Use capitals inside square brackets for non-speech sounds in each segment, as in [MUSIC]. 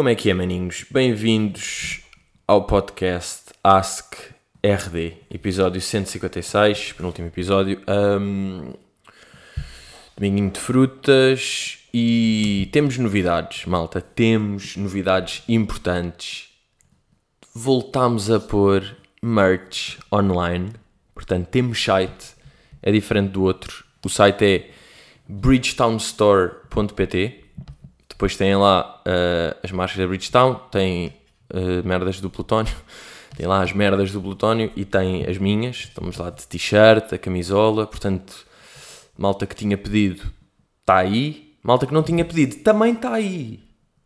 Como é que é, maninhos? Bem-vindos ao podcast Ask RD, episódio 156, penúltimo episódio. Um, dominguinho de frutas e temos novidades, malta. Temos novidades importantes. Voltámos a pôr merch online, portanto, temos site, é diferente do outro. O site é bridgetownstore.pt. Depois têm lá uh, as marcas da Bridgetown, tem uh, merdas do Plutónio, [LAUGHS] tem lá as merdas do Plutónio e tem as minhas. Estamos lá de t-shirt, a camisola, portanto, malta que tinha pedido está aí, malta que não tinha pedido também está aí.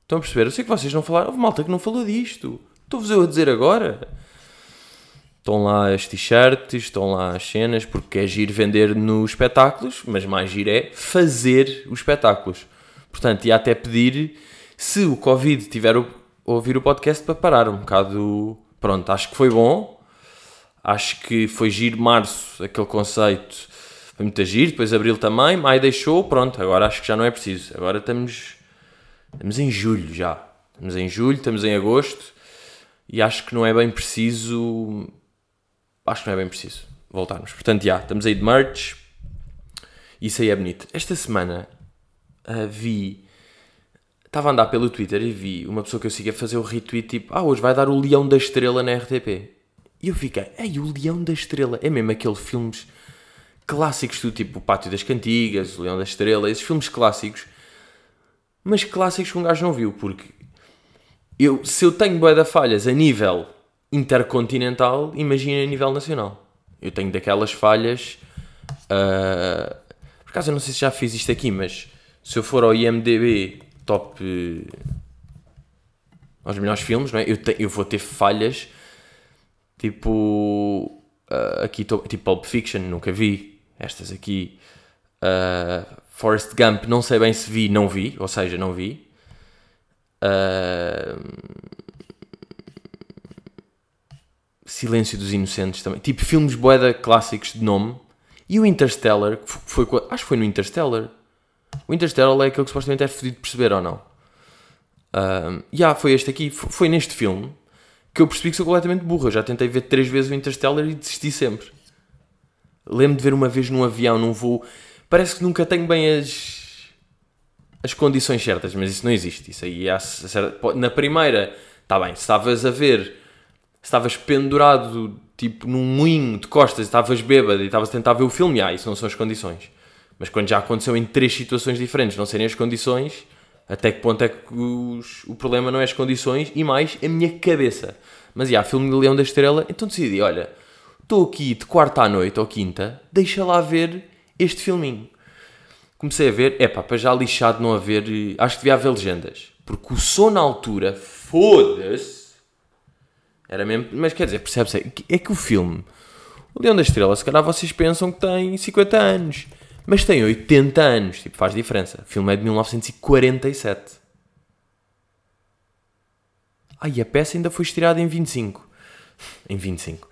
Estão a perceber? Eu sei que vocês não falaram, houve malta que não falou disto. Estou-vos eu a dizer agora. Estão lá as t-shirts, estão lá as cenas, porque é giro vender nos espetáculos, mas mais giro é fazer os espetáculos. Portanto, ia até pedir, se o Covid tiver a ouvir o podcast, para parar um bocado. Pronto, acho que foi bom. Acho que foi giro março, aquele conceito foi muito giro. Depois abril também, maio deixou. Pronto, agora acho que já não é preciso. Agora estamos, estamos em julho já. Estamos em julho, estamos em agosto. E acho que não é bem preciso acho que não é bem preciso voltarmos. Portanto, já, estamos aí de merch. Isso aí é bonito. Esta semana uh, vi. Estava a andar pelo Twitter e vi uma pessoa que eu sigo a fazer o retweet tipo: Ah, hoje vai dar o Leão da Estrela na RTP. E eu fiquei: Ei, o Leão da Estrela. É mesmo aqueles filmes clássicos do tipo O Pátio das Cantigas, O Leão da Estrela, esses filmes clássicos. Mas clássicos que um gajo não viu, porque eu, se eu tenho boa da falhas a nível intercontinental, imagina a nível nacional. Eu tenho daquelas falhas. Uh, por acaso, eu não sei se já fiz isto aqui, mas se eu for ao IMDB top. Uh, aos melhores filmes, não é? eu, te, eu vou ter falhas tipo. Uh, aqui, tipo Pulp Fiction, nunca vi. Estas aqui. Uh, Forrest Gump, não sei bem se vi, não vi, ou seja, não vi. Uh, Silêncio dos Inocentes também. Tipo, filmes boeda clássicos de nome. E o Interstellar, que foi, acho que foi no Interstellar. O Interstellar é aquele que supostamente é fodido de perceber ou não. Já yeah, foi este aqui, foi neste filme que eu percebi que sou completamente burro. Eu já tentei ver três vezes o Interstellar e desisti sempre. Lembro de ver uma vez num avião, num voo. Parece que nunca tenho bem as, as condições certas, mas isso não existe. Isso aí na primeira, está bem, se estavas a ver estavas pendurado tipo num moinho de costas, estavas bêbado e estavas a tentar ver o filme, ah, isso não são as condições. Mas quando já aconteceu em três situações diferentes, não serem as condições, até que ponto é que os, o problema não é as condições e mais a minha cabeça. Mas já, filme de Leão da Estrela, então decidi, olha, estou aqui de quarta à noite ou quinta, deixa lá ver este filminho. Comecei a ver, é para já lixado não haver, acho que devia haver legendas. Porque o som na altura, foda-se, era mesmo, mas quer dizer, percebe-se, é que o filme, o Leão da Estrela, se calhar vocês pensam que tem 50 anos, mas tem 80 anos, tipo, faz diferença. O filme é de 1947. Ah, e a peça ainda foi estirada em 25. Em 25.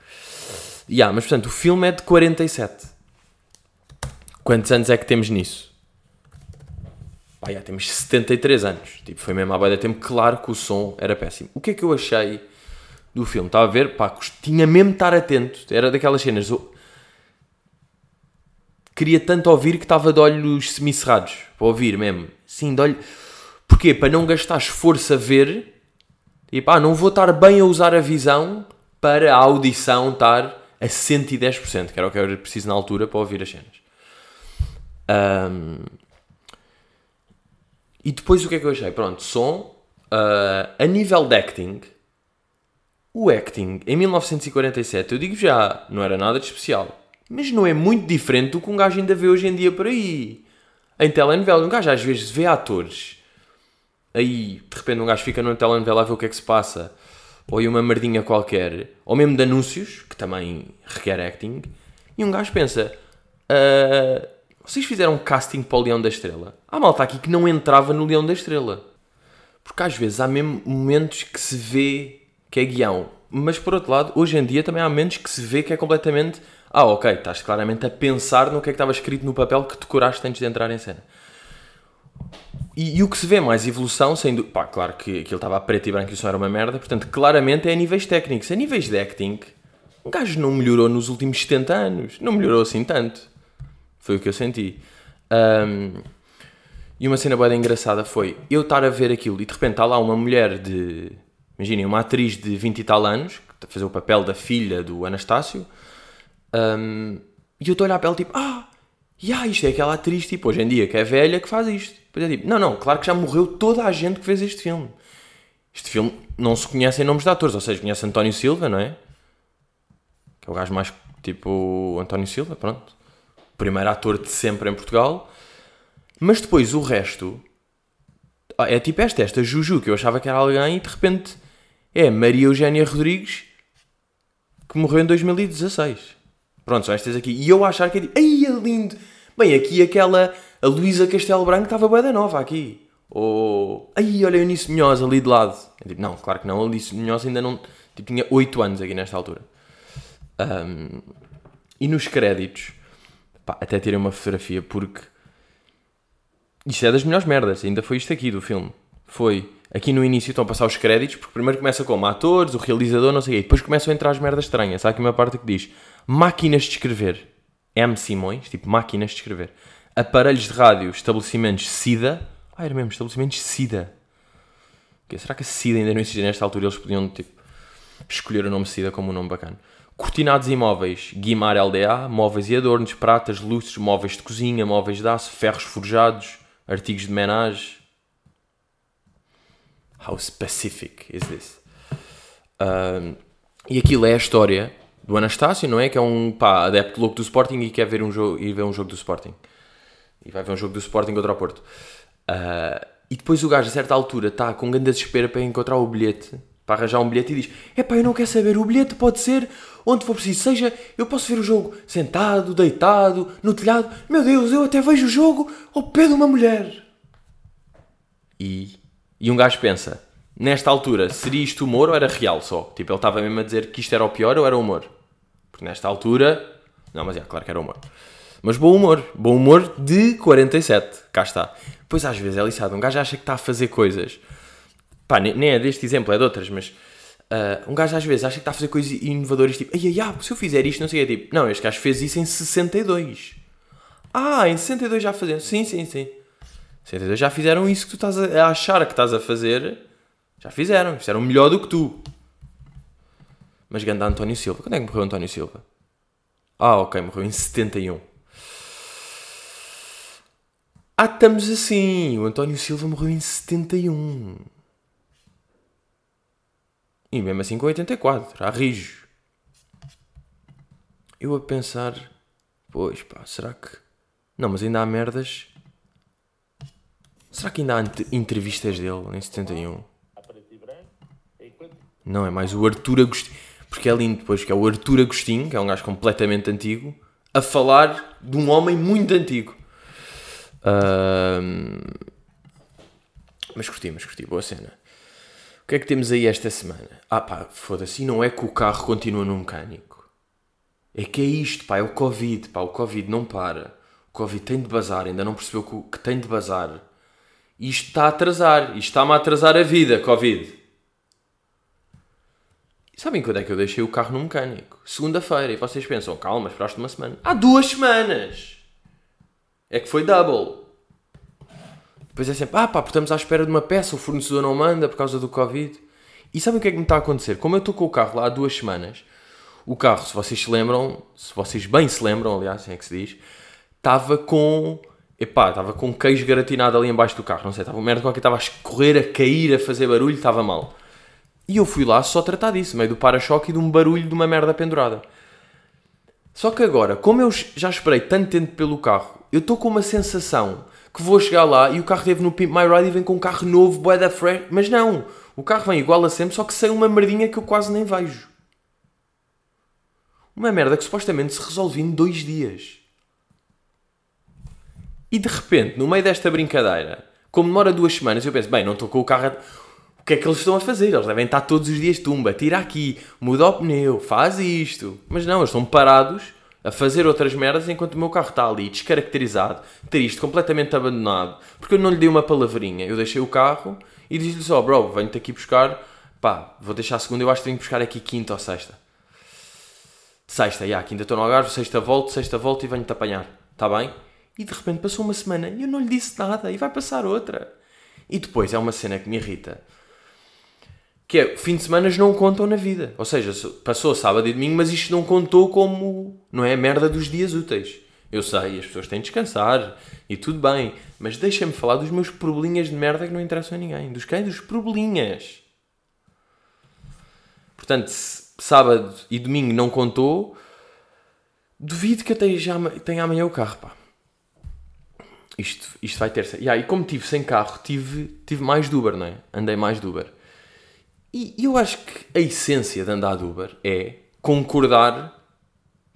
Yeah, mas portanto, o filme é de 47. Quantos anos é que temos nisso? Pá, yeah, temos 73 anos. Tipo, foi mesmo há bem tempo. Claro que o som era péssimo. O que é que eu achei do filme. Estava a ver, pá, tinha mesmo de estar atento. Era daquelas cenas. Queria tanto ouvir que estava de olhos semicerrados. Para ouvir mesmo. Sim, de olho. Porquê? Para não gastar esforço a ver. E pá, não vou estar bem a usar a visão para a audição estar a 110%, que era o que eu preciso na altura para ouvir as cenas. Um... E depois o que é que eu achei? Pronto, som. Uh, a nível de acting, o acting em 1947, eu digo já, não era nada de especial. Mas não é muito diferente do que um gajo ainda vê hoje em dia por aí. Em telenovela, um gajo às vezes vê atores. Aí, de repente, um gajo fica numa telenovela a ver o que é que se passa. Ou em uma merdinha qualquer. Ou mesmo de anúncios, que também requer acting. E um gajo pensa... Uh, vocês fizeram casting para o Leão da Estrela? Há malta aqui que não entrava no Leão da Estrela. Porque às vezes há mesmo momentos que se vê que é guião. Mas por outro lado, hoje em dia também há momentos que se vê que é completamente. Ah, ok, estás claramente a pensar no que é que estava escrito no papel que decoraste antes de entrar em cena. E, e o que se vê mais evolução, sendo. Pá, claro que aquilo estava a preto e branco e isso não era uma merda, portanto, claramente é a níveis técnicos. A níveis de acting, o gajo não melhorou nos últimos 70 anos. Não melhorou assim tanto. Foi o que eu senti. Um, e uma cena bem engraçada foi eu estar a ver aquilo e de repente está lá uma mulher de. Imaginem, uma atriz de 20 e tal anos, que está a fazer o papel da filha do Anastácio, um, e eu estou a olhar para ela tipo, ah, yeah, isto é aquela atriz, tipo, hoje em dia, que é velha, que faz isto. Depois é tipo, não, não, claro que já morreu toda a gente que fez este filme. Este filme não se conhece em nomes de atores, ou seja, conhece António Silva, não é? Que é o gajo mais tipo António Silva, pronto. Primeiro ator de sempre em Portugal. Mas depois o resto ah, é tipo esta, esta Juju, que eu achava que era alguém e de repente é Maria Eugénia Rodrigues que morreu em 2016. Pronto, são estas aqui. E eu achar que é tipo, ai, é lindo. Bem, aqui aquela, a Luísa Castelo Branco estava bué da nova aqui. Ou, ai, olha a Eunice Munhoz ali de lado. Tipo, não, claro que não, a Eunice Munhoz ainda não, tipo, tinha 8 anos aqui nesta altura. Um, e nos créditos, pá, até tirei uma fotografia porque isto é das melhores merdas, ainda foi isto aqui do filme. Foi aqui no início estão a passar os créditos, porque primeiro começa como atores, o realizador, não sei o quê, depois começam a entrar as merdas estranhas. Há aqui uma parte que diz máquinas de escrever, M. Simões, tipo máquinas de escrever, aparelhos de rádio, estabelecimentos SIDA. Ah, era mesmo, estabelecimentos SIDA. Será que a SIDA ainda não existe nesta altura? Eles podiam, tipo, escolher o nome SIDA como um nome bacana. Cortinados e móveis, Guimar LDA, móveis e adornos, pratas, luzes, móveis de cozinha, móveis de aço, ferros forjados, artigos de menage. How specific is this? Um, e aquilo é a história do Anastácio, não é? Que é um pá, adepto louco do Sporting e quer ver um jogo, ir ver um jogo do Sporting. E vai ver um jogo do Sporting contra o Porto. Uh, e depois o gajo, a certa altura, está com grande desespero para encontrar o bilhete, para arranjar um bilhete e diz: É pá, eu não quero saber, o bilhete pode ser onde for preciso. Seja, eu posso ver o jogo sentado, deitado, no telhado. Meu Deus, eu até vejo o jogo ao pé de uma mulher. E, e um gajo pensa: Nesta altura, seria isto humor ou era real só? Tipo, ele estava mesmo a dizer que isto era o pior ou era humor? Porque nesta altura. Não, mas é, claro que era humor. Mas bom humor. Bom humor de 47. Cá está. Pois às vezes é lixado. Um gajo acha que está a fazer coisas. Pá, nem é deste exemplo, é de outras, mas. Uh, um gajo às vezes acha que está a fazer coisas inovadoras, tipo, ai ai ai, se eu fizer isto, não sei o que, é tipo, não, este gajo fez isso em 62. Ah, em 62 já fazendo. Sim, sim, sim. 62 já fizeram isso que tu estás a achar que estás a fazer. Já fizeram, fizeram melhor do que tu. Mas ganda António Silva. Quando é que morreu António Silva? Ah, ok, morreu em 71. Ah, estamos assim. O António Silva morreu em 71. E mesmo assim com 84, há rijo. Eu a pensar, pois pá, será que. Não, mas ainda há merdas. Será que ainda há entrevistas dele em 71? Não, é mais o Arthur Agostinho. Porque é lindo depois, que é o Arthur Agostinho, que é um gajo completamente antigo, a falar de um homem muito antigo. Uh... Mas curti, mas curti, boa cena. O que é que temos aí esta semana? Ah pá, foda-se, não é que o carro continua no mecânico. É que é isto, pá, é o Covid, pá, o Covid não para. O Covid tem de bazar, ainda não percebeu que, que tem de bazar. Isto está a atrasar, isto está-me a atrasar a vida, Covid. Sabem quando é que eu deixei o carro no mecânico? Segunda-feira, e vocês pensam, calma, esperaste uma semana. Há duas semanas! É que foi double. Depois é sempre, ah pá, porque estamos à espera de uma peça, o fornecedor não manda por causa do Covid. E sabem o que é que me está a acontecer? Como eu estou com o carro lá há duas semanas, o carro, se vocês se lembram, se vocês bem se lembram, aliás, assim é que se diz, estava com. Epá, estava com queijo gratinado ali embaixo do carro, não sei, estava uma merda qualquer, estava a escorrer, a cair, a fazer barulho, estava mal. E eu fui lá só tratar disso, meio do para-choque e de um barulho de uma merda pendurada. Só que agora, como eu já esperei tanto tempo pelo carro, eu estou com uma sensação que vou chegar lá e o carro teve no Pimp My Ride e vem com um carro novo, bué da fresh. Mas não, o carro vem igual a sempre, só que sem uma merdinha que eu quase nem vejo. Uma merda que supostamente se resolvia em dois dias. E de repente, no meio desta brincadeira, como demora duas semanas, eu penso, bem, não estou com o carro. O que é que eles estão a fazer? Eles devem estar todos os dias tumba, tira aqui, muda o pneu, faz isto. Mas não, eles estão parados a fazer outras merdas enquanto o meu carro está ali descaracterizado, triste, completamente abandonado, porque eu não lhe dei uma palavrinha. Eu deixei o carro e disse-lhe só, bro, venho-te aqui buscar, pá, vou deixar a segunda, eu acho que tenho que buscar aqui quinta ou sexta. Sexta, já, quinta estou no Algarve, sexta volto, sexta volto e venho-te apanhar, está bem? E de repente passou uma semana e eu não lhe disse nada e vai passar outra. E depois é uma cena que me irrita. Que é, fim de semana não contam na vida. Ou seja, passou sábado e domingo, mas isto não contou como, não é, a merda dos dias úteis. Eu sei, as pessoas têm de descansar e tudo bem, mas deixem-me falar dos meus probleminhas de merda que não interessam a ninguém. Dos quem? Dos probleminhas. Portanto, sábado e domingo não contou, duvido que até já tenha amanhã o carro, pá. Isto, isto vai ter. Yeah, e como tive sem carro, tive, tive mais de Uber, não é? Andei mais de Uber. E eu acho que a essência de andar de Uber é concordar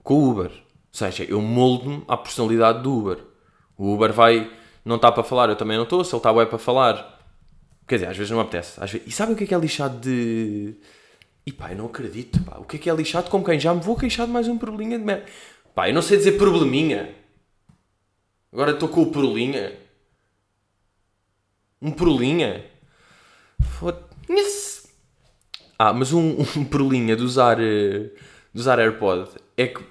com o Uber. Ou seja, eu moldo-me à personalidade do Uber. O Uber vai, não está para falar, eu também não estou. Se ele está bem para falar, quer dizer, às vezes não apetece. Vezes... E sabe o que é que é lixado de. E pá, eu não acredito, pá. O que é que é lixado com quem? Já me vou queixar de mais um probleminha de merda. Pá, eu não sei dizer probleminha. Agora estou com o probleminha. Um probleminha. Foda-se. Ah, mas um, [LAUGHS] um probleminha de usar, eh, de usar AirPod é que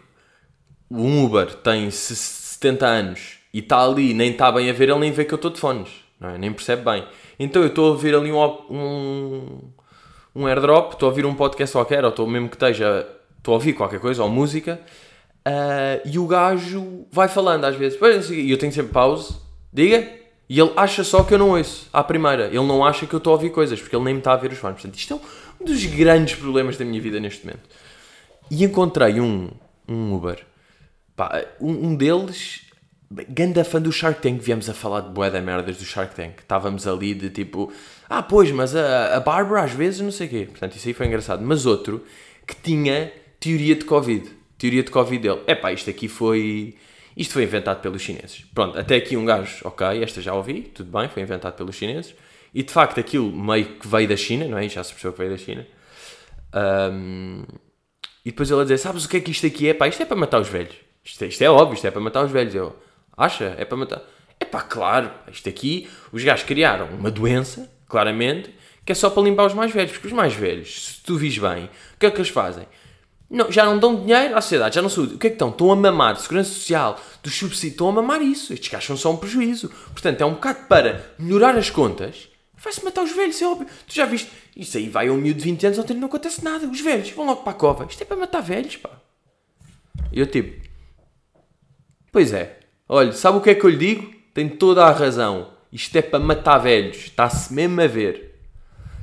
um Uber tem 70 anos e está ali, nem está bem a ver, ele nem vê que eu estou de fones, é? nem percebe bem. Então eu estou a ouvir ali um, um, um airdrop, estou a ouvir um podcast qualquer, ou estou mesmo que esteja, estou a ouvir qualquer coisa, ou música, uh, e o gajo vai falando às vezes, e eu tenho sempre pause, diga, e ele acha só que eu não ouço à primeira, ele não acha que eu estou a ouvir coisas, porque ele nem me está a ver os fones. Portanto, isto é um dos grandes problemas da minha vida neste momento. E encontrei um, um Uber. Pá, um, um deles, ganda fã do Shark Tank, viemos a falar de bué da merdas do Shark Tank. Estávamos ali de tipo, ah, pois, mas a, a Bárbara às vezes não sei o quê. Portanto, isso aí foi engraçado. Mas outro que tinha teoria de Covid. Teoria de Covid dele. É pá, isto aqui foi. Isto foi inventado pelos chineses. Pronto, até aqui um gajo, ok, esta já ouvi, tudo bem, foi inventado pelos chineses. E de facto aquilo meio que veio da China, não é? Já se percebeu que veio da China. Um, e depois ele a dizer: Sabes o que é que isto aqui é? Pá, isto é para matar os velhos. Isto é, isto é óbvio, isto é para matar os velhos. Eu, acha? É para matar. É pá, claro, isto aqui, os gajos criaram uma doença, claramente, que é só para limpar os mais velhos. Porque os mais velhos, se tu vis bem, o que é que eles fazem? Não, já não dão dinheiro à sociedade, já não são. O que é que estão? Estão a mamar de segurança social, dos subsídios, estão a mamar isso. Estes gajos são só um prejuízo. Portanto, é um bocado para melhorar as contas Vai-se matar os velhos, é óbvio. Tu já viste? Isso aí vai a um miúdo de 20 anos, ontem não acontece nada. Os velhos vão logo para a cova. Isto é para matar velhos, pá. E eu tipo... Pois é. Olha, sabe o que é que eu lhe digo? Tem toda a razão. Isto é para matar velhos. Está-se mesmo a ver.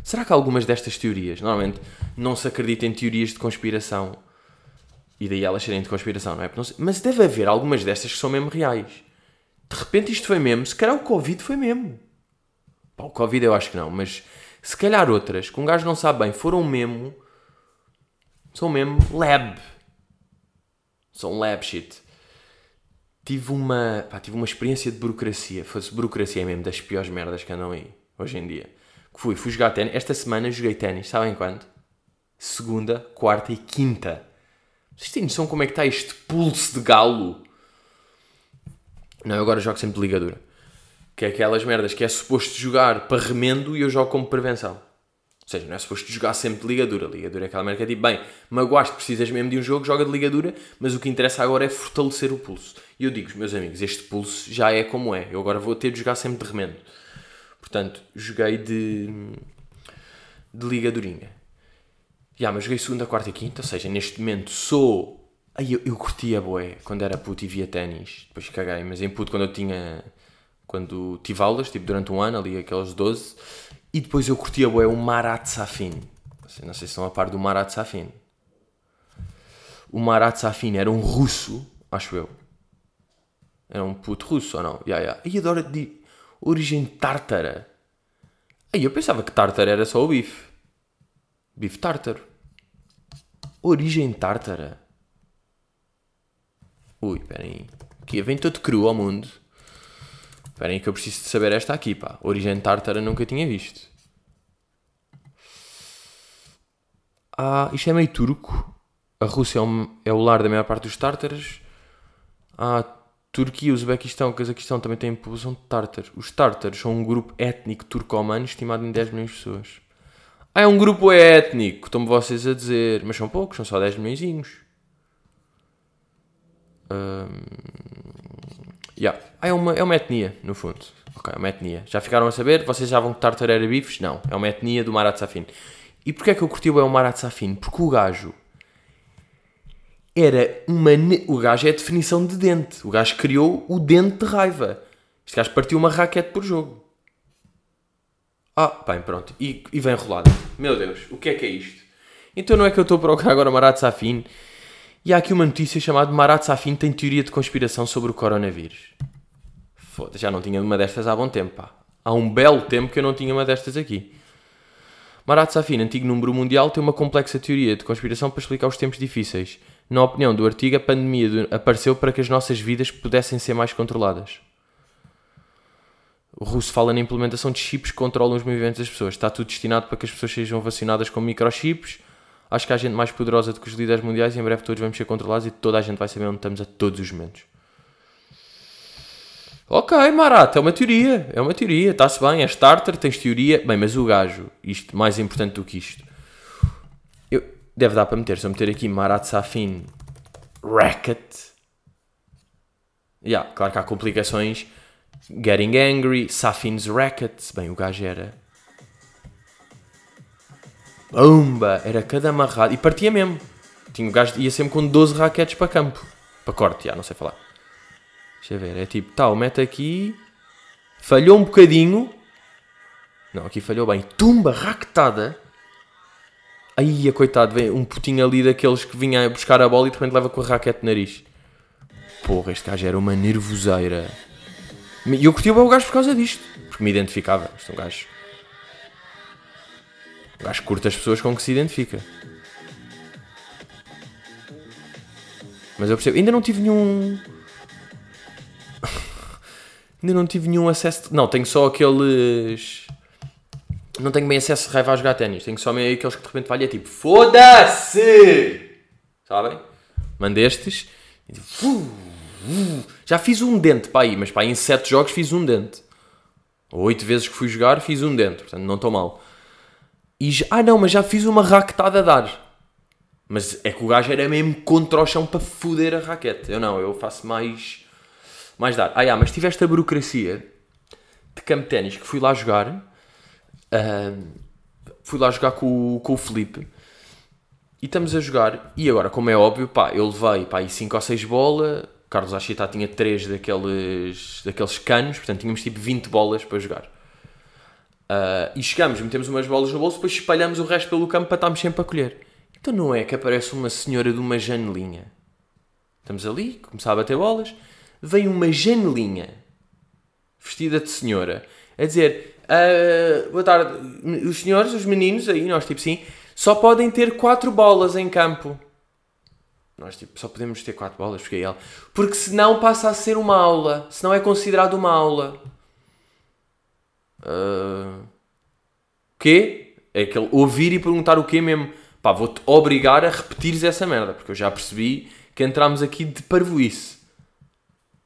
Será que algumas destas teorias, normalmente, não se acredita em teorias de conspiração? E daí elas serem de conspiração, não é? Não Mas deve haver algumas destas que são mesmo reais. De repente isto foi mesmo. Se calhar o Covid foi mesmo. Pá, o Covid eu acho que não, mas se calhar outras que um gajo não sabe bem foram mesmo. São mesmo lab. São lab shit. Tive uma, pá, tive uma experiência de burocracia. Fosse burocracia mesmo das piores merdas que andam aí hoje em dia. Que fui, fui jogar ténis. Esta semana joguei ténis, sabem quando? Segunda, quarta e quinta. Vocês têm noção como é que está este pulso de galo? Não, eu agora jogo sempre de ligadura. Que é aquelas merdas que é suposto jogar para remendo e eu jogo como prevenção. Ou seja, não é suposto jogar sempre de ligadura. Ligadura é aquela merda que é tipo, bem, magoaste, precisas mesmo de um jogo, joga de ligadura, mas o que interessa agora é fortalecer o pulso. E eu digo, meus amigos, este pulso já é como é. Eu agora vou ter de jogar sempre de remendo. Portanto, joguei de, de ligadurinha. Já, mas joguei segunda, quarta e quinta, ou seja, neste momento sou. Aí eu, eu curtia boé quando era puto e via ténis. Depois caguei, mas em puto quando eu tinha quando tive aulas, tipo durante um ano, ali aqueles 12, e depois eu curtia o Marat Safin. Não sei se estão a par do Marat Safin. O Marat Safin era um russo, acho eu. Era um puto russo ou não? Yeah, yeah. E adora de origem tártara. Aí eu pensava que tártara era só o bife. Bife tártaro. Origem tártara. Ui, peraí. Aqui vem todo cru ao mundo. Esperem que eu preciso de saber esta aqui, pá. Origem tártara nunca tinha visto. Ah, isto é meio turco. a Rússia é, um- é o lar da maior parte dos tártaros. A Turquia, Uzbequistão, Cazaquistão também têm população de tártaros. Os tártaros são um grupo étnico turco-humano estimado em 10 milhões de pessoas. Ah, é um grupo étnico, estão-me vocês a dizer. Mas são poucos, são só 10 milhões. Yeah. Ah, é uma, é uma etnia, no fundo. Ok, é uma etnia. Já ficaram a saber? Vocês já vão Tartar era bifes? Não, é uma etnia do Marat Safin. E porquê é que eu curti o Marat Safin? Porque o gajo era uma... O gajo é a definição de dente. O gajo criou o dente de raiva. Este gajo partiu uma raquete por jogo. Ah, bem, pronto. E, e vem rolado. Meu Deus, o que é que é isto? Então não é que eu estou a procurar agora Marat Safin e há aqui uma notícia chamada Marat Safin tem teoria de conspiração sobre o coronavírus. Foda, já não tinha uma destas há bom tempo, pá. Há um belo tempo que eu não tinha uma destas aqui. Marat Safin, antigo número mundial, tem uma complexa teoria de conspiração para explicar os tempos difíceis. Na opinião do artigo, a pandemia apareceu para que as nossas vidas pudessem ser mais controladas. O russo fala na implementação de chips que controlam os movimentos das pessoas. Está tudo destinado para que as pessoas sejam vacinadas com microchips. Acho que há gente mais poderosa do que os líderes mundiais e em breve todos vamos ser controlados e toda a gente vai saber onde estamos a todos os momentos. Ok, Marat, é uma teoria, é uma teoria, está-se bem, é starter, tens teoria. Bem, mas o gajo, isto mais importante do que isto, eu, deve dar para meter, se eu meter aqui Marat Safin Racket. Yeah, claro que há complicações. Getting Angry, Safin's Racket. Bem, o gajo era. Bomba! Era cada amarrado. E partia mesmo. Tinha, o gajo ia sempre com 12 raquetes para campo. Para corte, já, não sei falar. Deixa eu ver. É tipo, tal, mete aqui. Falhou um bocadinho. Não, aqui falhou bem. Tumba, raquetada. Aí, coitado, vem um putinho ali daqueles que vinha buscar a bola e de repente leva com a raquete no nariz. Porra, este gajo era uma nervoseira. E eu curti o gajo por causa disto. Porque me identificava. Isto é um gajo. Um gajo curta as pessoas com que se identifica. Mas eu percebo. Ainda não tive nenhum. [LAUGHS] Ainda não tive nenhum acesso. Não, tenho só aqueles. Não tenho bem acesso de raiva a jogar ténis. Tenho só meio aqueles que de repente falha tipo Foda-se! Sabem? Mandestes. Já fiz um dente para aí, mas para aí em 7 jogos fiz um dente. 8 vezes que fui jogar fiz um dente. Portanto, não estou mal. E já- ah não, mas já fiz uma raquetada a dar. Mas é que o gajo era mesmo contra o chão para foder a raquete. Eu não, eu faço mais. Mais dar. Ah, yeah, mas tive esta burocracia de campo de ténis que fui lá jogar. ahm, fui lá jogar com, com o Felipe. E estamos a jogar. E agora, como é óbvio, pá, eu levei pá, 5 ou 6 bolas. Carlos Achita tinha 3 daqueles, daqueles canos. Portanto, tínhamos tipo 20 bolas para jogar. Ah, e chegamos, metemos umas bolas no bolso, depois espalhamos o resto pelo campo para estarmos sempre a colher. Então não é que aparece uma senhora de uma janelinha. Estamos ali, começava a bater bolas, vem uma janelinha vestida de senhora a dizer: "Ah, Boa tarde, os senhores, os meninos aí, nós tipo sim, só podem ter quatro bolas em campo. Nós tipo, só podemos ter quatro bolas, porque ela. Porque senão passa a ser uma aula, senão é considerado uma aula. Ah, quê? É aquele ouvir e perguntar o quê mesmo. Pá, vou-te obrigar a repetires essa merda, porque eu já percebi que entramos aqui de parvoíce.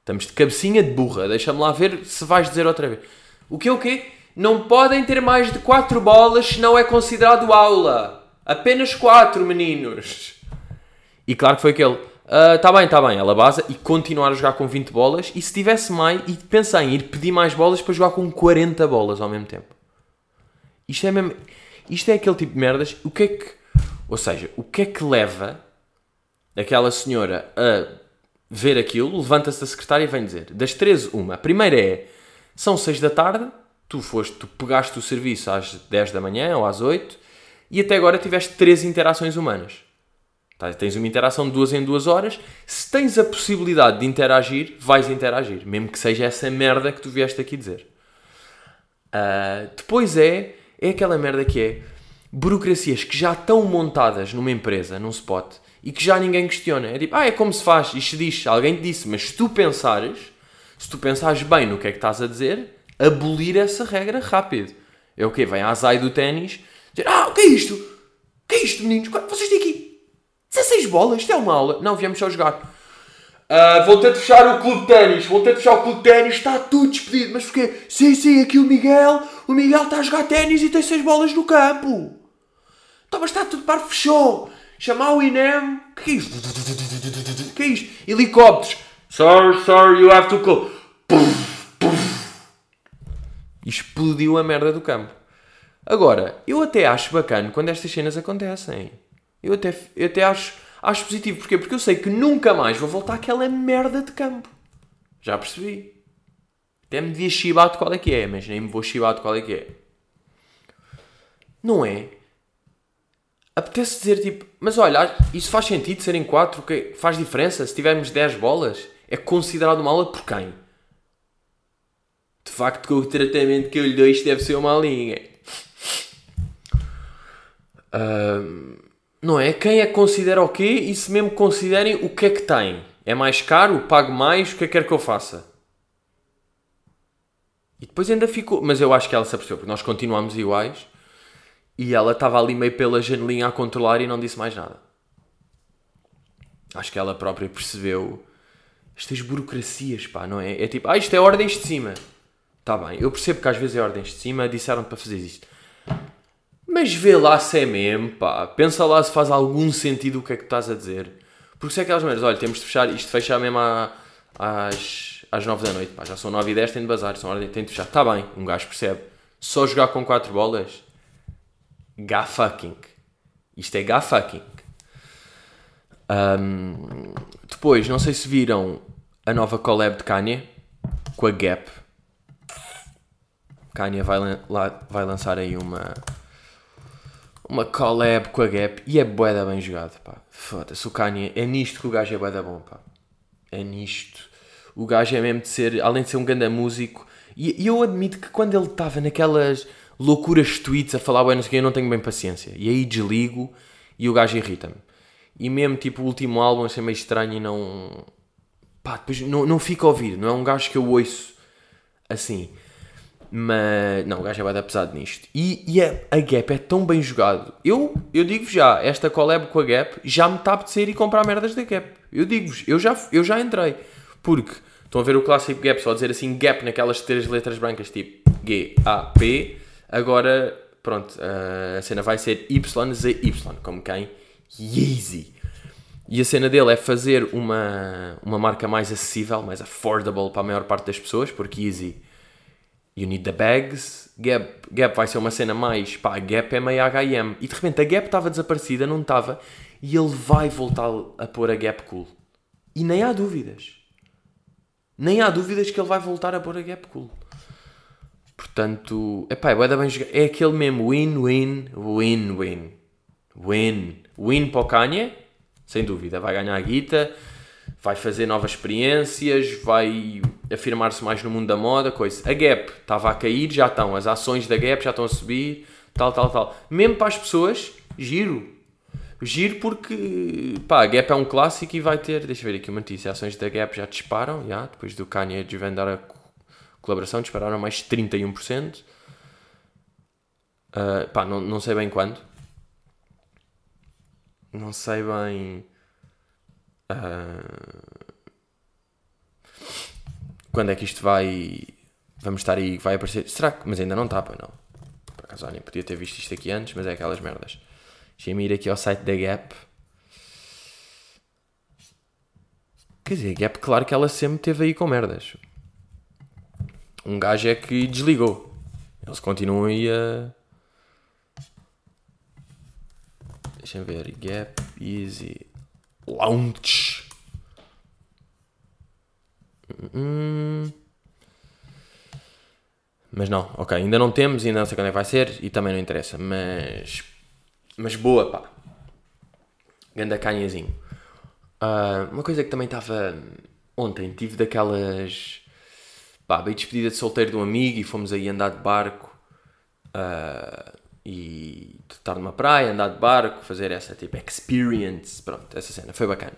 Estamos de cabecinha de burra. Deixa-me lá ver se vais dizer outra vez. O quê, o quê? Não podem ter mais de 4 bolas se não é considerado aula. Apenas 4, meninos. E claro que foi aquele. Está bem, está bem. Ela basa e continuar a jogar com 20 bolas. E se tivesse mais, e pensar em ir pedir mais bolas para jogar com 40 bolas ao mesmo tempo. Isto é mesmo. Isto é aquele tipo de merdas. O que é que. Ou seja, o que é que leva aquela senhora a ver aquilo? Levanta-se da secretária e vem dizer: das 13, uma. A primeira é. São 6 da tarde. Tu foste, tu pegaste o serviço às 10 da manhã ou às 8 e até agora tiveste 3 interações humanas. Tá, Tens uma interação de duas em duas horas. Se tens a possibilidade de interagir, vais interagir. Mesmo que seja essa merda que tu vieste aqui dizer. Ah, depois é, é aquela merda que é burocracias que já estão montadas numa empresa, num spot, e que já ninguém questiona. É tipo, ah, é como se faz, isto se diz, alguém te disse, mas se tu pensares, se tu pensares bem no que é que estás a dizer, abolir essa regra rápido. É o quê? Vem a Azai do ténis dizer, ah, o que é isto? O que é isto, meninos? Vocês têm aqui 16 bolas? Isto é uma aula. Não, viemos só jogar. Uh, vou ter de fechar o clube de ténis. Vou ter de fechar o clube de ténis. Está tudo despedido. Mas porquê? Sim, sim, aqui o Miguel. O Miguel está a jogar ténis e tem 6 bolas no campo. Então, mas está tudo para fechou. Chamar o INEM. O que é isto? O que é isto? Helicópteros. Sir, sir, you have to go. Puf, puf. Explodiu a merda do campo. Agora, eu até acho bacana quando estas cenas acontecem. Eu até, eu até acho, acho positivo. Porquê? Porque eu sei que nunca mais vou voltar àquela merda de campo. Já percebi. Até me devia chibar de qual é que é, mas nem me vou chibar de qual é que é. Não é? Apetece dizer tipo, mas olha, isso faz sentido serem 4, que faz diferença se tivermos 10 bolas? É considerado uma aula por quem? De facto, com o tratamento que eu lhe dou, isto deve ser uma linha. Uh, não é? Quem é que considera o quê? E se mesmo considerem o que é que tem? É mais caro? Pago mais? O que é que quer que eu faça? E depois ainda ficou. Mas eu acho que ela se apercebeu, porque nós continuamos iguais. E ela estava ali meio pela janelinha a controlar e não disse mais nada. Acho que ela própria percebeu estas burocracias, pá, não é? É tipo, ah, isto é ordens de cima. Tá bem, eu percebo que às vezes é ordens de cima, disseram para fazer isto. Mas vê lá se é mesmo, pá. Pensa lá se faz algum sentido o que é que estás a dizer. Porque se é aquelas maneiras, olha, temos de fechar, isto fecha mesmo às, às 9 da noite, pá. Já são 9 e 10, tem de bazar, são ordem, tem de fechar. Tá bem, um gajo percebe. Só jogar com 4 bolas? Ga fucking. Isto é ga fucking. Um, depois, não sei se viram a nova collab de Kanye com a Gap. Kanye vai, vai lançar aí uma uma collab com a Gap e é boeda bem jogado, pá. Foda-se, o Kanye, é nisto que o gajo é boeda bom, pá. É nisto. O gajo é mesmo de ser, além de ser um grande músico, e, e eu admito que quando ele estava naquelas loucuras tweets a falar, bueno, eu não tenho bem paciência. E aí desligo e o gajo irrita-me. E mesmo, tipo, o último álbum achei meio estranho e não... Pá, depois não, não fica a ouvir. Não é um gajo que eu ouço assim. Mas, não, o gajo é bem pesado nisto. E, e a, a, Gap é tão bem jogado. Eu, eu digo-vos já, esta collab com a Gap já me está a apetecer e comprar merdas da Gap. Eu digo-vos, eu já, eu já entrei. Porque estão a ver o clássico Gap, só dizer assim Gap naquelas três letras brancas, tipo G, A, P. Agora, pronto, a cena vai ser Y, Z, Y, como quem? Yeezy. E a cena dele é fazer uma, uma marca mais acessível, mais affordable para a maior parte das pessoas, porque Yeezy You Need the Bags, Gap, Gap vai ser uma cena mais, pá, Gap é meio H&M. E de repente a Gap estava desaparecida, não estava, e ele vai voltar a pôr a Gap Cool. E nem há dúvidas. Nem há dúvidas que ele vai voltar a pôr a Gap Cool. Portanto, epá, é, bem, é aquele mesmo win-win, win-win. Win. Win para o Kanye, sem dúvida, vai ganhar a guita vai fazer novas experiências, vai afirmar-se mais no mundo da moda, coisa. A Gap estava a cair, já estão, as ações da Gap já estão a subir, tal, tal, tal. Mesmo para as pessoas, giro. Giro porque, pá, a Gap é um clássico e vai ter, deixa eu ver aqui uma notícia, ações da Gap já disparam, já, depois do Kanye desvendar a colaboração, dispararam mais 31%. Uh, pá, não, não sei bem quando. Não sei bem Uh, quando é que isto vai. Vamos estar aí, vai aparecer. Será que. Mas ainda não está, pois não. Por acaso, olhem, podia ter visto isto aqui antes, mas é aquelas merdas. Deixa-me ir aqui ao site da Gap. Quer dizer, a Gap, claro que ela sempre teve aí com merdas. Um gajo é que desligou. Eles continuam aí a. Deixa-me ver. Gap, Easy. Launch. Hum. Mas não, ok, ainda não temos, ainda não sei quando é que vai ser e também não interessa, mas. Mas boa, pá. Ganda canhazinho. Uh, uma coisa que também estava. Ontem tive daquelas. Pá, bem despedida de solteiro de um amigo e fomos aí andar de barco. Uh, e estar numa praia, andar de barco, fazer essa tipo experience, pronto, essa cena, foi bacana.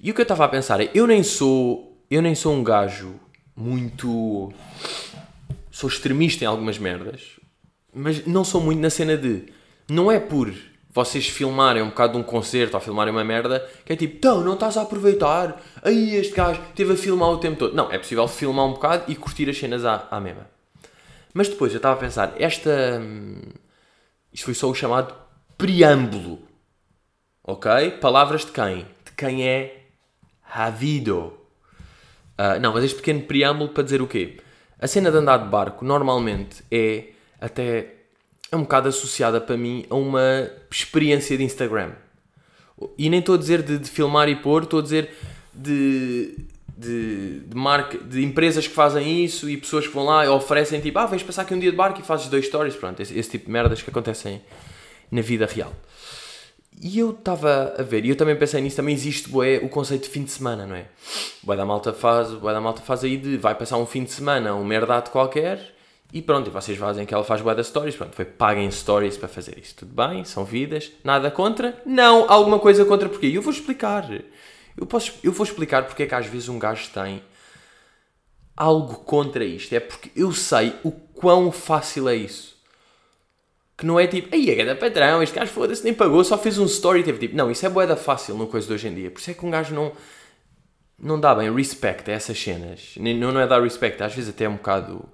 E o que eu estava a pensar é, eu nem sou, eu nem sou um gajo muito, sou extremista em algumas merdas, mas não sou muito na cena de, não é por vocês filmarem um bocado de um concerto ou filmarem uma merda, que é tipo, então, não estás a aproveitar, aí este gajo esteve a filmar o tempo todo. Não, é possível filmar um bocado e curtir as cenas à, à mesma. Mas depois eu estava a pensar, esta. hum, Isto foi só o chamado preâmbulo. Ok? Palavras de quem? De quem é Havido. Ah, não, mas este pequeno preâmbulo para dizer o quê? A cena de andar de barco normalmente é até é um bocado associada para mim a uma experiência de Instagram. E nem estou a dizer de, de filmar e pôr, estou a dizer de, de, de, marca, de empresas que fazem isso e pessoas que vão lá e oferecem tipo, ah, vais passar aqui um dia de barco e fazes dois stories. Pronto, esse, esse tipo de merdas que acontecem na vida real. E eu estava a ver, e eu também pensei nisso, também existe o conceito de fim de semana, não é? Bué da malta faz, bué da malta faz aí de, vai passar um fim de semana, um merdade qualquer, e pronto, e vocês fazem que ela faz bué da stories, pronto, foi paguem stories para fazer isso, tudo bem, são vidas, nada contra? Não, alguma coisa contra porquê? Eu vou explicar, eu, posso, eu vou explicar porque é que às vezes um gajo tem algo contra isto, é porque eu sei o quão fácil é isso. Que não é tipo, aí é cada patrão, este gajo foda-se, nem pagou, só fez um story e teve tipo, não, isso é boeda fácil no coisa de hoje em dia. Por isso é que um gajo não, não dá bem respect a essas cenas. Não, não é dar respect, às vezes até é um bocado.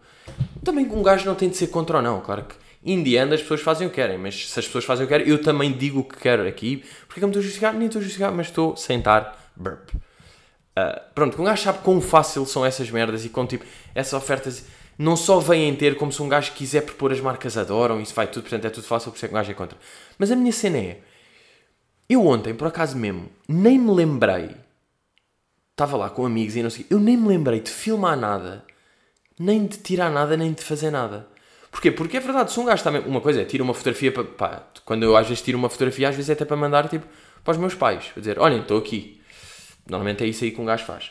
Também um gajo não tem de ser contra ou não, claro que. Indiano as pessoas fazem o que querem, mas se as pessoas fazem o que querem, eu também digo o que quero aqui. Porque é que eu me estou a justificar? Nem estou a justificar, mas estou a sentar burp. Uh, pronto, que um gajo sabe quão fácil são essas merdas e quão tipo, essas ofertas não só vêm ter como se um gajo quiser propor as marcas adoram, isso vai tudo, portanto é tudo fácil, por isso é que um gajo é contra. Mas a minha cena é, eu ontem, por acaso mesmo, nem me lembrei, estava lá com amigos e não sei, eu nem me lembrei de filmar nada, nem de tirar nada, nem de fazer nada. Porquê? Porque é verdade, se um gajo mesmo, uma coisa é, tira uma fotografia para, pá, quando eu às vezes tiro uma fotografia, às vezes é até para mandar, tipo, para os meus pais, a dizer, olhem, estou aqui. Normalmente é isso aí que um gajo faz.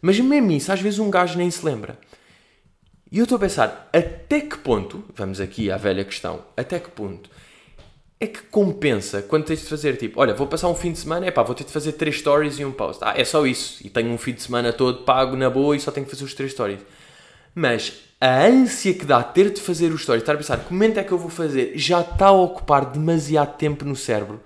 Mas mesmo isso, às vezes um gajo nem se lembra. E eu estou a pensar, até que ponto, vamos aqui à velha questão, até que ponto é que compensa quando tens de fazer tipo, olha, vou passar um fim de semana, é pá, vou ter de fazer três stories e um post. Ah, é só isso. E tenho um fim de semana todo pago na boa e só tenho que fazer os três stories. Mas a ânsia que dá ter de fazer os stories, estar a pensar que momento é que eu vou fazer, já está a ocupar demasiado tempo no cérebro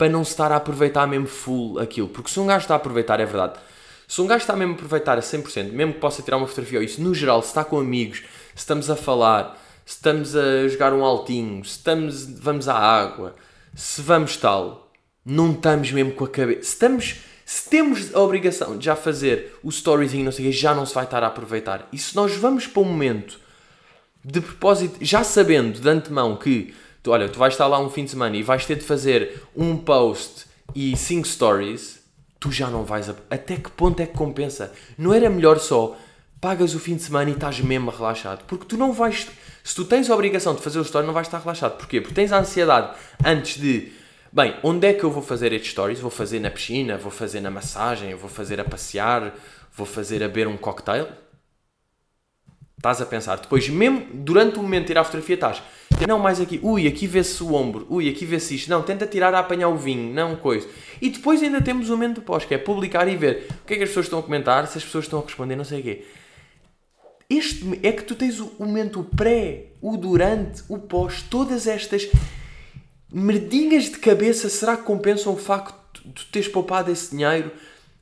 para não se estar a aproveitar mesmo full aquilo. Porque se um gajo está a aproveitar, é verdade. Se um gajo está mesmo a aproveitar a 100%, mesmo que possa tirar uma fotografia ou isso, no geral, se está com amigos, se estamos a falar, se estamos a jogar um altinho, se estamos, vamos à água, se vamos tal, não estamos mesmo com a cabeça. Se, estamos, se temos a obrigação de já fazer o storyzinho, não sei o quê, já não se vai estar a aproveitar. E se nós vamos para um momento de propósito, já sabendo de antemão que, tu, olha, tu vais estar lá um fim de semana e vais ter de fazer um post e cinco stories, tu já não vais. A... Até que ponto é que compensa? Não era melhor só pagas o fim de semana e estás mesmo relaxado? Porque tu não vais. Se tu tens a obrigação de fazer o story, não vais estar relaxado. Porquê? Porque tens a ansiedade antes de. Bem, onde é que eu vou fazer estes stories? Vou fazer na piscina, vou fazer na massagem, vou fazer a passear, vou fazer a beber um cocktail? Estás a pensar. Depois, mesmo durante o momento de tirar a fotografia, estás. Não, mais aqui. Ui, aqui vê-se o ombro. Ui, aqui vê-se isto. Não, tenta tirar a apanhar o vinho. Não, coisa. E depois ainda temos o momento de pós, que é publicar e ver o que é que as pessoas estão a comentar, se as pessoas estão a responder, não sei o quê. Este é que tu tens o momento pré, o durante, o pós, todas estas merdinhas de cabeça, será que compensam o facto de tu teres poupado esse dinheiro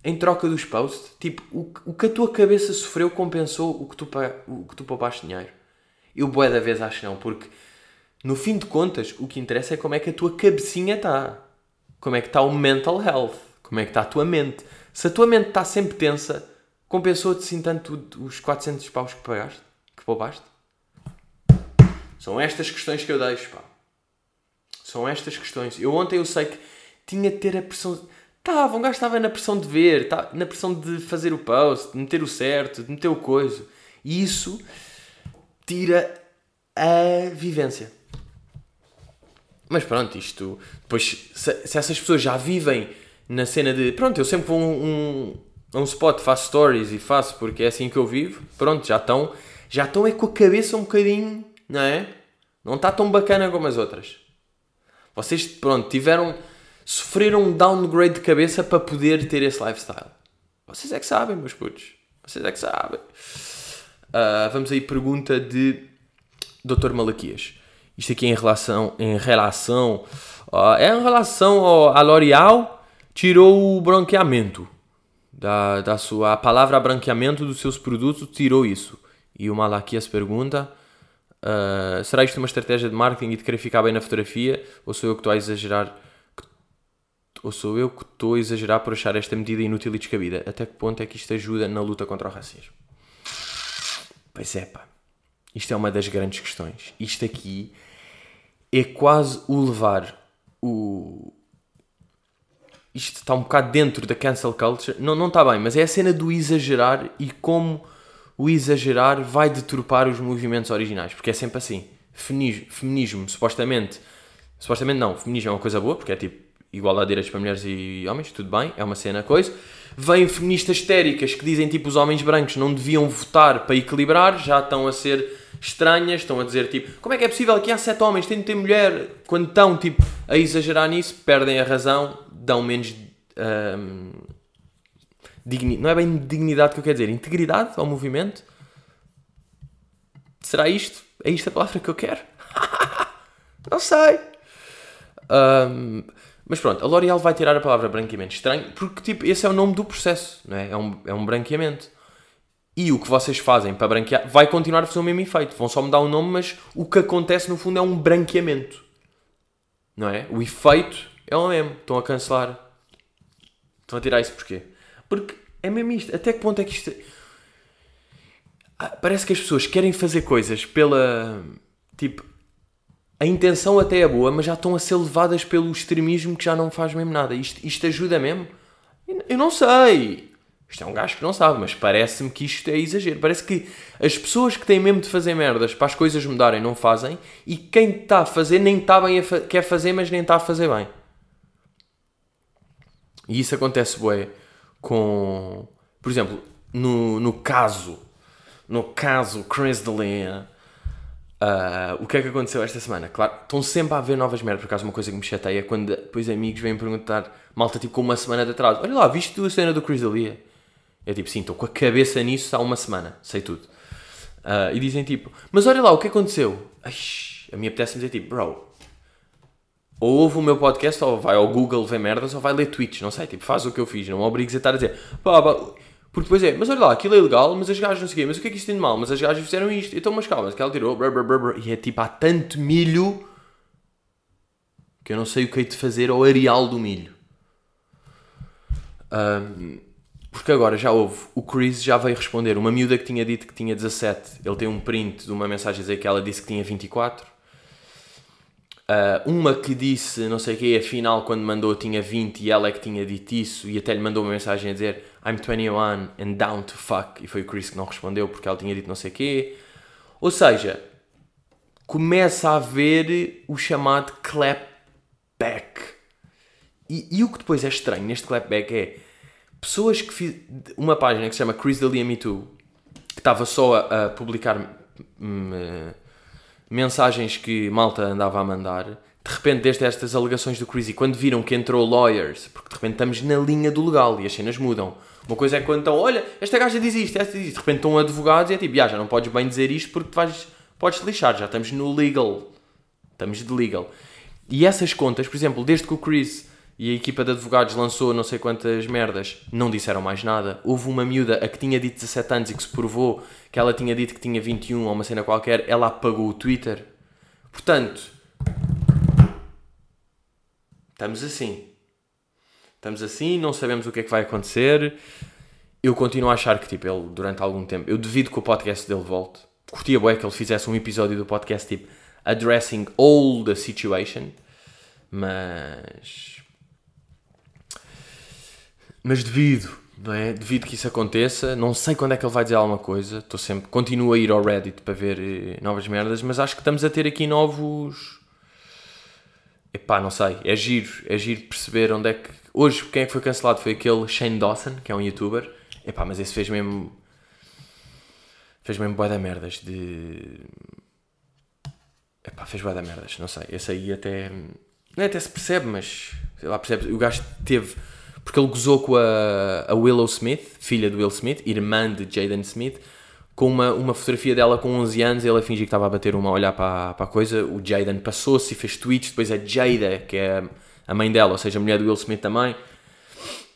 em troca dos posts? Tipo, o, o que a tua cabeça sofreu compensou o que tu, o que tu poupaste dinheiro? Eu, boé da vez, acho não, porque no fim de contas, o que interessa é como é que a tua cabecinha está. Como é que está o mental health. Como é que está a tua mente. Se a tua mente está sempre tensa, compensou-te sim tanto os 400 paus que pagaste? Que poupaste? São estas questões que eu deixo, pá. São estas questões. Eu ontem eu sei que tinha de ter a pressão. Estava, um gajo estava na pressão de ver, na pressão de fazer o post, de meter o certo, de meter o coisa. E isso tira a vivência. Mas pronto, isto. Depois, se, se essas pessoas já vivem na cena de. Pronto, eu sempre vou a um, um, um spot, faço stories e faço porque é assim que eu vivo. Pronto, já estão. Já estão é com a cabeça um bocadinho. Não é? Não está tão bacana como as outras. Vocês, pronto, tiveram. Sofreram um downgrade de cabeça para poder ter esse lifestyle. Vocês é que sabem, meus putos. Vocês é que sabem. Ah, vamos aí, pergunta de Dr. Malaquias. Isto aqui em relação, em relação Uh, em relação ao, a L'Oréal, tirou o branqueamento. Da, da sua, a palavra branqueamento dos seus produtos tirou isso. E o Malaquias pergunta: uh, será isto uma estratégia de marketing e de querer ficar bem na fotografia? Ou sou eu que estou a exagerar? Ou sou eu que estou a exagerar por achar esta medida inútil e descabida? Até que ponto é que isto ajuda na luta contra o racismo? Pois é, pá. Isto é uma das grandes questões. Isto aqui é quase o levar o. Isto está um bocado dentro da cancel culture. Não, não está bem, mas é a cena do exagerar e como o exagerar vai deturpar os movimentos originais. Porque é sempre assim. Feminismo, feminismo supostamente. Supostamente não. Feminismo é uma coisa boa, porque é tipo igualdade de direitos para mulheres e homens, tudo bem, é uma cena coisa. Vêm feministas histéricas que dizem tipo os homens brancos não deviam votar para equilibrar, já estão a ser estranhas, estão a dizer tipo, como é que é possível que há sete homens, tem de ter mulher? Quando estão tipo a exagerar nisso, perdem a razão, dão menos hum, dignidade, não é bem dignidade que eu quero dizer, integridade ao movimento. Será isto? É isto a palavra que eu quero? [LAUGHS] não sei. Um, mas pronto, a L'Oréal vai tirar a palavra branqueamento estranho, porque tipo, esse é o nome do processo, não é? É um, é um branqueamento. E o que vocês fazem para branquear vai continuar a fazer o mesmo efeito. Vão só mudar o nome, mas o que acontece no fundo é um branqueamento. Não é? O efeito é o mesmo. Estão a cancelar. Estão a tirar isso porquê? Porque é mesmo isto. Até que ponto é que isto. Ah, parece que as pessoas querem fazer coisas pela. Tipo, a intenção até é boa, mas já estão a ser levadas pelo extremismo que já não faz mesmo nada. Isto, isto ajuda mesmo? Eu não sei. Isto é um gajo que não sabe, mas parece-me que isto é exagero. Parece que as pessoas que têm mesmo de fazer merdas para as coisas mudarem não fazem e quem está a fazer nem está bem a fa quer fazer, mas nem está a fazer bem. E isso acontece, bué, com... Por exemplo, no, no caso... No caso Chris D'Elia Uh, o que é que aconteceu esta semana? Claro, estão sempre a haver novas merdas. Por acaso, uma coisa que me chateia é quando depois amigos vêm perguntar, malta tipo com uma semana de atraso: Olha lá, viste tu a cena do Chris D'Elia? É tipo, sim, estou com a cabeça nisso há uma semana, sei tudo. Uh, e dizem tipo, mas olha lá, o que aconteceu? Ai, a mim apetece-me dizer tipo, bro, ou ouve o meu podcast, ou vai ao Google ver merdas, ou vai ler tweets, não sei, tipo, faz o que eu fiz, não me obrigues a estar a dizer, pá, pá, porque depois é, mas olha lá, aquilo é ilegal, mas as gajas não sei o mas o que é que isto tem de mal? Mas as gajas fizeram isto, então mas calma, que ela tirou, brr, brr, brr, e é tipo, há tanto milho que eu não sei o que hei de fazer ao areal do milho. Um, porque agora já houve, o Chris já veio responder, uma miúda que tinha dito que tinha 17, ele tem um print de uma mensagem a dizer que ela disse que tinha 24. Uh, uma que disse, não sei o quê, afinal quando mandou tinha 20 e ela é que tinha dito isso e até lhe mandou uma mensagem a dizer I'm 21 and down to fuck. E foi o Chris que não respondeu porque ela tinha dito não sei o quê. Ou seja, começa a haver o chamado clapback. E, e o que depois é estranho neste clapback é pessoas que fiz, uma página que se chama Chris Delia Me Too que estava só a, a publicar hum, eh, mensagens que malta andava a mandar de repente desde estas alegações do e quando viram que entrou lawyers porque de repente estamos na linha do legal e as cenas mudam uma coisa é quando estão, olha, esta gaja diz isto, esta diz isto. De repente estão advogados e é tipo, já não podes bem dizer isto porque vais, podes lixar, já estamos no legal. Estamos de legal. E essas contas, por exemplo, desde que o Chris e a equipa de advogados lançou não sei quantas merdas, não disseram mais nada. Houve uma miúda a que tinha dito 17 anos e que se provou que ela tinha dito que tinha 21 ou uma cena qualquer, ela apagou o Twitter. Portanto, estamos assim. Estamos assim, não sabemos o que é que vai acontecer. Eu continuo a achar que, tipo, ele, durante algum tempo, eu devido que o podcast dele volte. Curtia bem que ele fizesse um episódio do podcast, tipo, addressing all the situation. Mas. Mas devido, não é? Devido que isso aconteça. Não sei quando é que ele vai dizer alguma coisa. Estou sempre. Continuo a ir ao Reddit para ver eh, novas merdas, mas acho que estamos a ter aqui novos. Epá, não sei. É giro. É giro perceber onde é que Hoje, quem é que foi cancelado foi aquele Shane Dawson, que é um youtuber. Epá, mas esse fez mesmo. Fez mesmo boa da merdas de. Epá, fez boa da merdas, não sei. Esse aí até. Não é até se percebe, mas. Sei lá, percebe. O gajo teve. Porque ele gozou com a, a Willow Smith, filha do Will Smith, irmã de Jaden Smith, com uma, uma fotografia dela com 11 anos, ele a fingir que estava a bater uma olhar para, para a coisa, o Jaden passou-se e fez tweets, depois a Jada, que é a mãe dela, ou seja, a mulher do Will Smith também,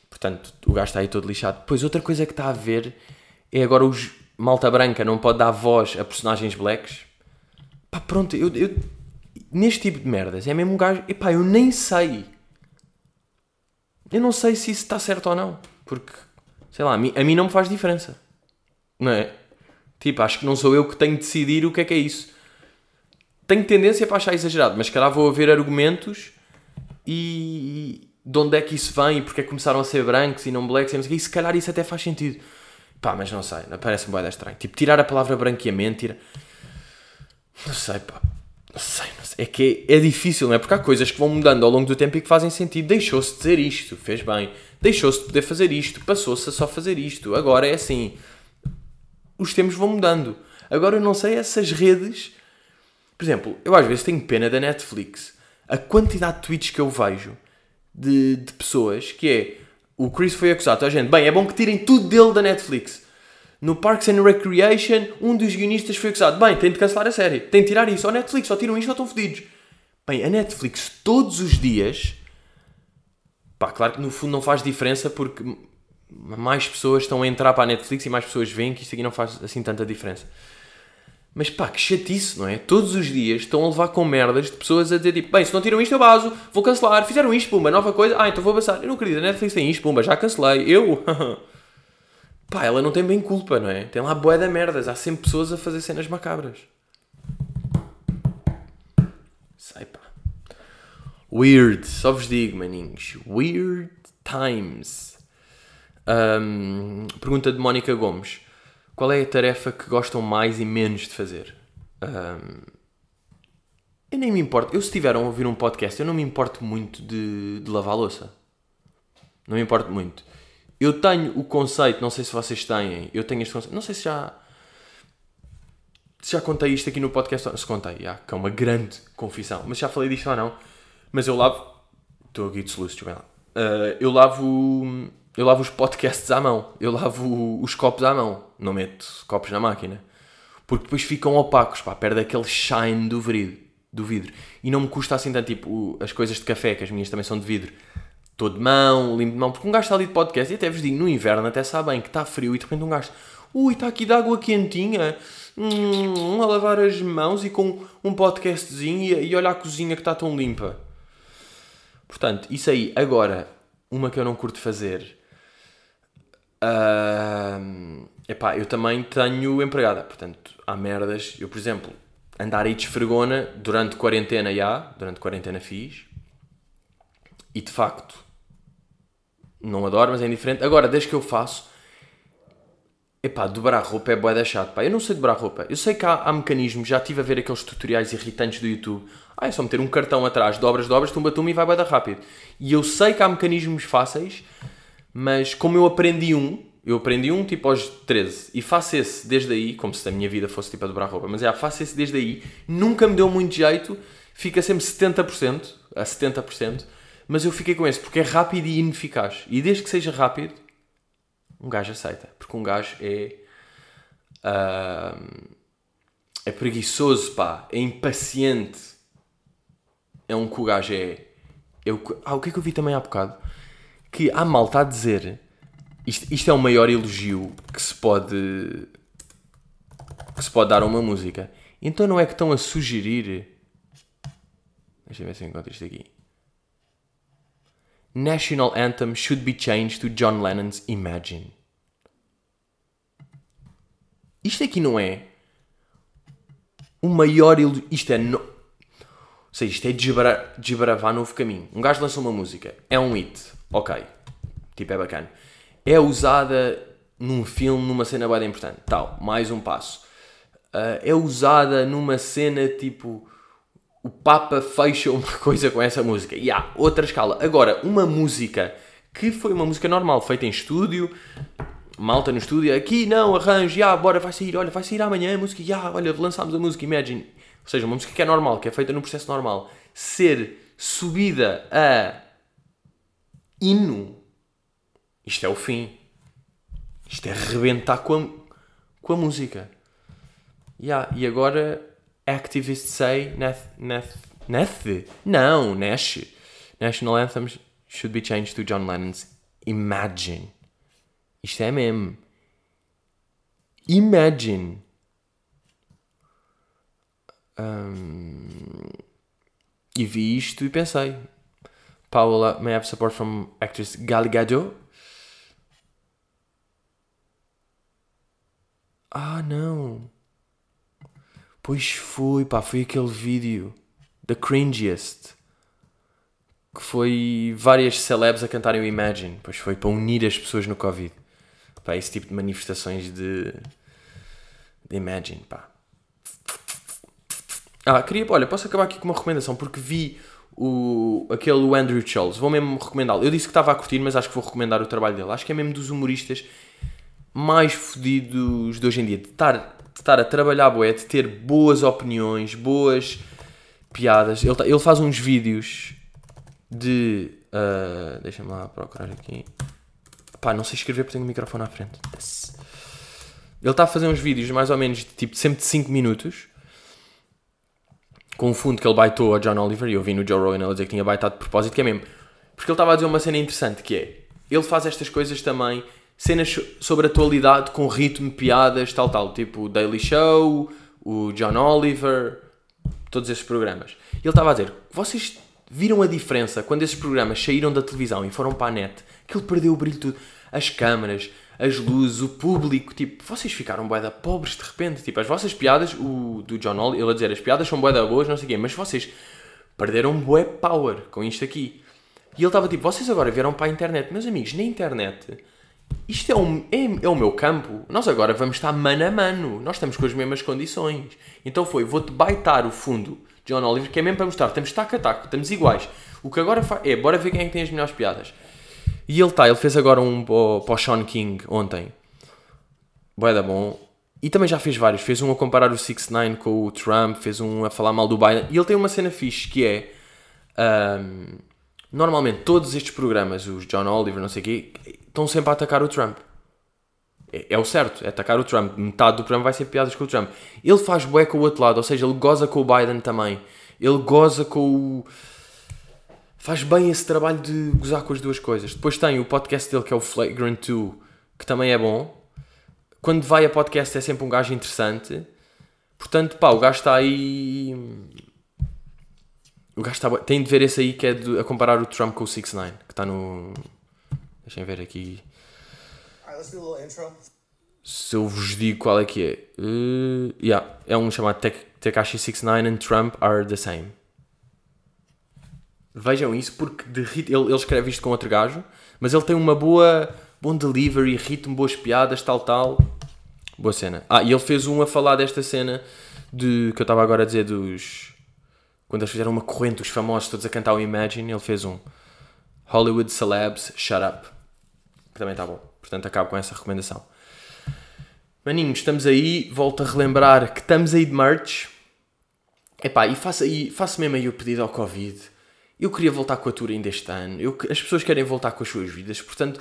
portanto, o gajo está aí todo lixado. Depois, outra coisa que está a ver é agora os malta branca não pode dar voz a personagens blacks. Pá, pronto, eu, eu neste tipo de merdas, é mesmo um gajo, epá, eu nem sei. Eu não sei se isso está certo ou não, porque, sei lá, a mim, a mim não me faz diferença. Não é? Tipo, acho que não sou eu que tenho de decidir o que é que é isso. Tenho tendência para achar exagerado, mas calhar vou haver argumentos e de onde é que isso vem e porque é que começaram a ser brancos e não blacks e não sei e se calhar isso até faz sentido. Pá, mas não sei, parece-me bem estranho. Tipo, tirar a palavra branqueamento, tira... Não sei, pá. Não sei, não. É que é, difícil, não é? Porque há coisas que vão mudando ao longo do tempo e que fazem sentido. Deixou-se de dizer isto, fez bem. Deixou-se de poder fazer isto, passou-se a só fazer isto. Agora é assim os tempos vão mudando. Agora eu não sei essas redes. Por exemplo, eu às vezes tenho pena da Netflix. A quantidade de tweets que eu vejo de, de pessoas que é o Chris foi acusado. A gente, bem, é bom que tirem tudo dele da Netflix. No Parks and Recreation, um dos guionistas foi acusado. Bem, tem de cancelar a série. Tem de tirar isso. Ao Netflix, só tiram isto ou estão fodidos. Bem, a Netflix todos os dias. Pá, claro que no fundo não faz diferença porque mais pessoas estão a entrar para a Netflix e mais pessoas veem que isto aqui não faz assim tanta diferença. Mas pá, que chatice, não é? Todos os dias estão a levar com merdas de pessoas a dizer tipo, bem, se não tiram isto eu baso, vou cancelar, fizeram isto, pumba, nova coisa, ah, então vou passar. Eu não acredito, a Netflix tem isto, pumba, já cancelei, eu. [LAUGHS] pá, ela não tem bem culpa, não é? Tem lá boé da merdas, há sempre pessoas a fazer cenas macabras. Sei pá. Weird, só vos digo, maninhos. Weird times. Um, pergunta de Mónica Gomes: Qual é a tarefa que gostam mais e menos de fazer? Um, eu nem me importo. Eu, se estiveram a ouvir um podcast, eu não me importo muito de, de lavar louça. Não me importo muito. Eu tenho o conceito, não sei se vocês têm, eu tenho este conceito, não sei se já. Se já contei isto aqui no podcast, se contei, já, que é uma grande confissão, mas já falei disto ou não. Mas eu lavo. Estou aqui de soluço, deixa eu lá. Uh, eu lavo eu lavo os podcasts à mão, eu lavo os copos à mão, não meto copos na máquina. Porque depois ficam opacos, pá, perde aquele shine do vidro, do vidro. E não me custa assim tanto, tipo, as coisas de café, que as minhas também são de vidro. Estou de mão, limpo de mão, porque um gajo está ali de podcast, e até vos digo, no inverno até sabe bem que está frio, e de repente um gajo, ui, está aqui de água quentinha, hum, a lavar as mãos e com um podcastzinho e, e olha a cozinha que está tão limpa. Portanto, isso aí. Agora, uma que eu não curto fazer Uh, epá, eu também tenho empregada, portanto, há merdas. Eu, por exemplo, andar aí de esfregona durante quarentena já, durante quarentena fiz. E de facto, não adoro, mas é indiferente. Agora, desde que eu faço, epá, dobrar roupa é boeda da chato. Pá. Eu não sei dobrar roupa. Eu sei que há, há mecanismos, já estive a ver aqueles tutoriais irritantes do YouTube. Ah, é só meter um cartão atrás, dobras, dobras, tumba-tumba e vai boeda rápido. E eu sei que há mecanismos fáceis mas como eu aprendi um, eu aprendi um tipo aos 13 e faço esse desde aí, como se a minha vida fosse tipo a dobrar roupa, mas é, faço esse desde aí, nunca me deu muito jeito, fica sempre 70%, a 70%, mas eu fiquei com esse porque é rápido e ineficaz. E desde que seja rápido, um gajo aceita, porque um gajo é. Uh, é preguiçoso, pá, é impaciente. É um que o gajo é. Eu, ah, o que é que eu vi também há bocado? que há malta a dizer isto, isto é o maior elogio que se pode que se pode dar a uma música. Então não é que estão a sugerir deixa eu ver se eu encontro isto aqui National Anthem should be changed to John Lennon's Imagine. Isto aqui não é o maior. Isto é. No... Ou seja, isto é desbravar novo caminho. Um gajo lança uma música, é um hit ok, tipo é bacana. É usada num filme, numa cena bem importante, tal, mais um passo. Uh, é usada numa cena tipo o Papa fecha uma [LAUGHS] coisa com essa música. E há outra escala. Agora, uma música que foi uma música normal, feita em estúdio, malta no estúdio, aqui não, arranjo, já, bora, vai sair, olha, vai sair amanhã a música, já, olha, lançámos a música, Imagine. Ou seja, uma música que é normal, que é feita num processo normal, ser subida a hino. Isto é o fim. Isto é rebentar com a, com a música. Yeah, e agora, activists say, Nath, Nath, Nath? Não, Nash. National anthems should be changed to John Lennon's Imagine. Isto é mesmo. Imagine. Um, e vi isto e pensei. Paula may have support from actress Gal Gadot. Ah, não. Pois foi, pá, foi aquele vídeo. The cringiest. Que foi várias celebs a cantarem o Imagine. Pois foi para unir as pessoas no Covid. Pá, esse tipo de manifestações de. de Imagine, pá. Ah, queria. Olha, posso acabar aqui com uma recomendação porque vi o, aquele Andrew Charles. Vou mesmo recomendá-lo. Eu disse que estava a curtir, mas acho que vou recomendar o trabalho dele. Acho que é mesmo dos humoristas mais fodidos de hoje em dia. De estar, estar a trabalhar boé, de ter boas opiniões, boas piadas. Ele, ele faz uns vídeos de. Uh, Deixa-me lá procurar aqui. Pá, não sei escrever porque tenho o microfone à frente. Ele está a fazer uns vídeos mais ou menos de tipo sempre de 5 minutos. Com um fundo que ele baitou a John Oliver. E eu vi no Joe Rogan ele dizer que tinha baitado de propósito, que é mesmo. Porque ele estava a dizer uma cena interessante que é. Ele faz estas coisas também cenas sobre atualidade com ritmo, piadas, tal, tal. Tipo o Daily Show, o John Oliver, todos esses programas. E ele estava a dizer: vocês viram a diferença quando esses programas saíram da televisão e foram para a net? Que ele perdeu o brilho tudo. As câmaras, as luzes, o público, tipo, vocês ficaram boeda pobres de repente. Tipo, as vossas piadas, o do John Oliver, ele a dizer: as piadas são boeda boas, não sei o quê, mas vocês perderam bué power com isto aqui. E ele estava tipo: vocês agora vieram para a internet. Meus amigos, na internet isto é, um, é, é, o meu campo. Nós agora vamos estar mano a mano. Nós estamos com as mesmas condições. Então foi, vou-te baitar o fundo John Oliver, que é mesmo para mostrar, estamos taco a taco, estamos iguais. O que agora faz é, bora ver quem é que tem as melhores piadas. E ele está, ele fez agora um para o Sean King ontem. Boeda bom. E também já fez vários. Fez um a comparar o 6 9 com o Trump, fez um a falar mal do Biden. E ele tem uma cena fixe que é. Um, normalmente todos estes programas, os John Oliver, não sei o quê, estão sempre a atacar o Trump. É, é, o certo, é atacar o Trump. Metade do programa vai ser piadas com o Trump. Ele faz bué com o outro lado, ou seja, ele goza com o Biden também. Ele goza com o. Faz bem esse trabalho de gozar com as duas coisas. Depois tem o podcast dele que é o Flagrant 2, que também é bom. Quando vai a podcast é sempre um gajo interessante. Portanto, pá, o gajo está aí. O gajo está. Tem de ver esse aí que é de, a comparar o Trump com o 6 9 que está no. Deixem ver aqui. Se eu vos digo qual é que é. Uh, yeah, é um chamado Tekashi 69 and Trump are the same. Vejam isso porque de ele, ele escreve isto com outro gajo, mas ele tem uma boa bom delivery, ritmo, boas piadas, tal, tal. Boa cena. Ah, e ele fez um a falar desta cena de que eu estava agora a dizer dos. Quando eles fizeram uma corrente, os famosos todos a cantar o Imagine, ele fez um. Hollywood Celebs Shut Up. Que também está bom. Portanto, acabo com essa recomendação. Maninhos, estamos aí. Volto a relembrar que estamos aí de merch. Epá, e faço, aí, faço mesmo aí o pedido ao Covid. Eu queria voltar com a tour ainda este ano. Eu, as pessoas querem voltar com as suas vidas. Portanto,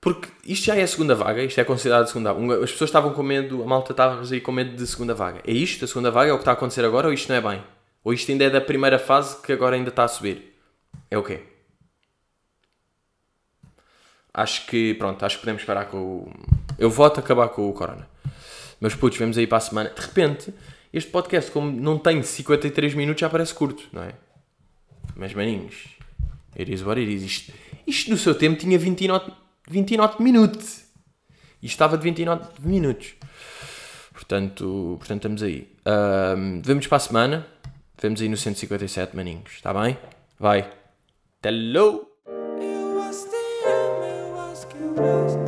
porque isto já é a segunda vaga. Isto é considerado a segunda vaga. As pessoas estavam com medo, a malta estava aí com medo de segunda vaga. É isto? A segunda vaga é o que está a acontecer agora ou isto não é bem? Ou isto ainda é da primeira fase que agora ainda está a subir? É o quê? Acho que, pronto, acho que podemos parar com o. Eu voto acabar com o Corona. Mas putz, vemos aí para a semana. De repente, este podcast, como não tem 53 minutos, já parece curto, não é? Mas maninhos, it is what it is. Isto, isto no seu tempo tinha 29, 29 minutos. E estava de 29 minutos. Portanto, portanto estamos aí. Um, vemos para a semana. Vemos aí no 157, maninhos. Está bem? Vai. Hello! Eu